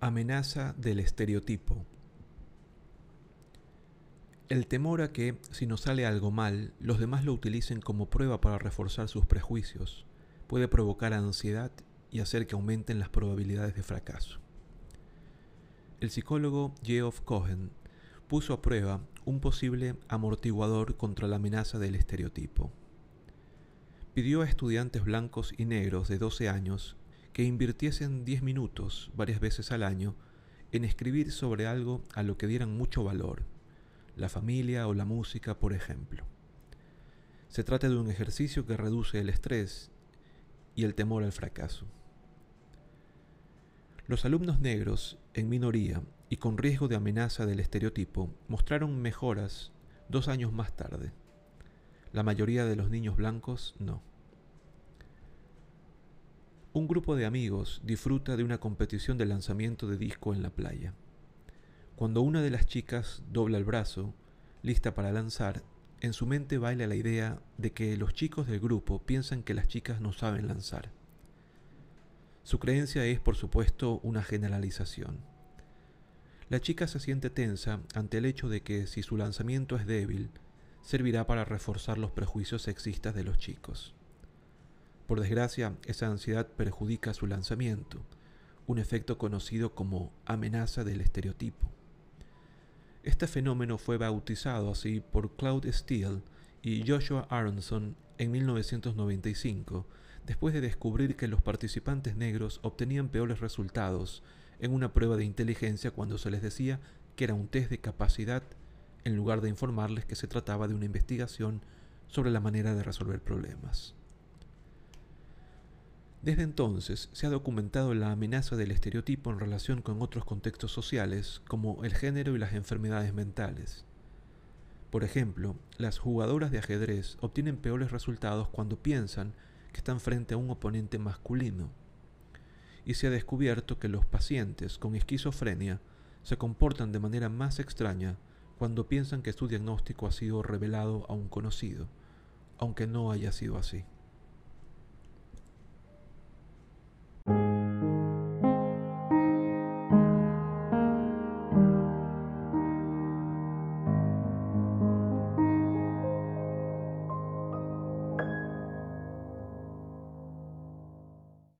Amenaza del estereotipo. El temor a que, si nos sale algo mal, los demás lo utilicen como prueba para reforzar sus prejuicios, puede provocar ansiedad y hacer que aumenten las probabilidades de fracaso. El psicólogo Geoff Cohen puso a prueba un posible amortiguador contra la amenaza del estereotipo. Pidió a estudiantes blancos y negros de 12 años que invirtiesen 10 minutos varias veces al año en escribir sobre algo a lo que dieran mucho valor, la familia o la música, por ejemplo. Se trata de un ejercicio que reduce el estrés y el temor al fracaso. Los alumnos negros, en minoría y con riesgo de amenaza del estereotipo, mostraron mejoras dos años más tarde. La mayoría de los niños blancos no. Un grupo de amigos disfruta de una competición de lanzamiento de disco en la playa. Cuando una de las chicas dobla el brazo, lista para lanzar, en su mente baila la idea de que los chicos del grupo piensan que las chicas no saben lanzar. Su creencia es, por supuesto, una generalización. La chica se siente tensa ante el hecho de que si su lanzamiento es débil, servirá para reforzar los prejuicios sexistas de los chicos. Por desgracia, esa ansiedad perjudica su lanzamiento, un efecto conocido como amenaza del estereotipo. Este fenómeno fue bautizado así por Claude Steele y Joshua Aronson en 1995, después de descubrir que los participantes negros obtenían peores resultados en una prueba de inteligencia cuando se les decía que era un test de capacidad en lugar de informarles que se trataba de una investigación sobre la manera de resolver problemas. Desde entonces se ha documentado la amenaza del estereotipo en relación con otros contextos sociales como el género y las enfermedades mentales. Por ejemplo, las jugadoras de ajedrez obtienen peores resultados cuando piensan están frente a un oponente masculino. Y se ha descubierto que los pacientes con esquizofrenia se comportan de manera más extraña cuando piensan que su diagnóstico ha sido revelado a un conocido, aunque no haya sido así.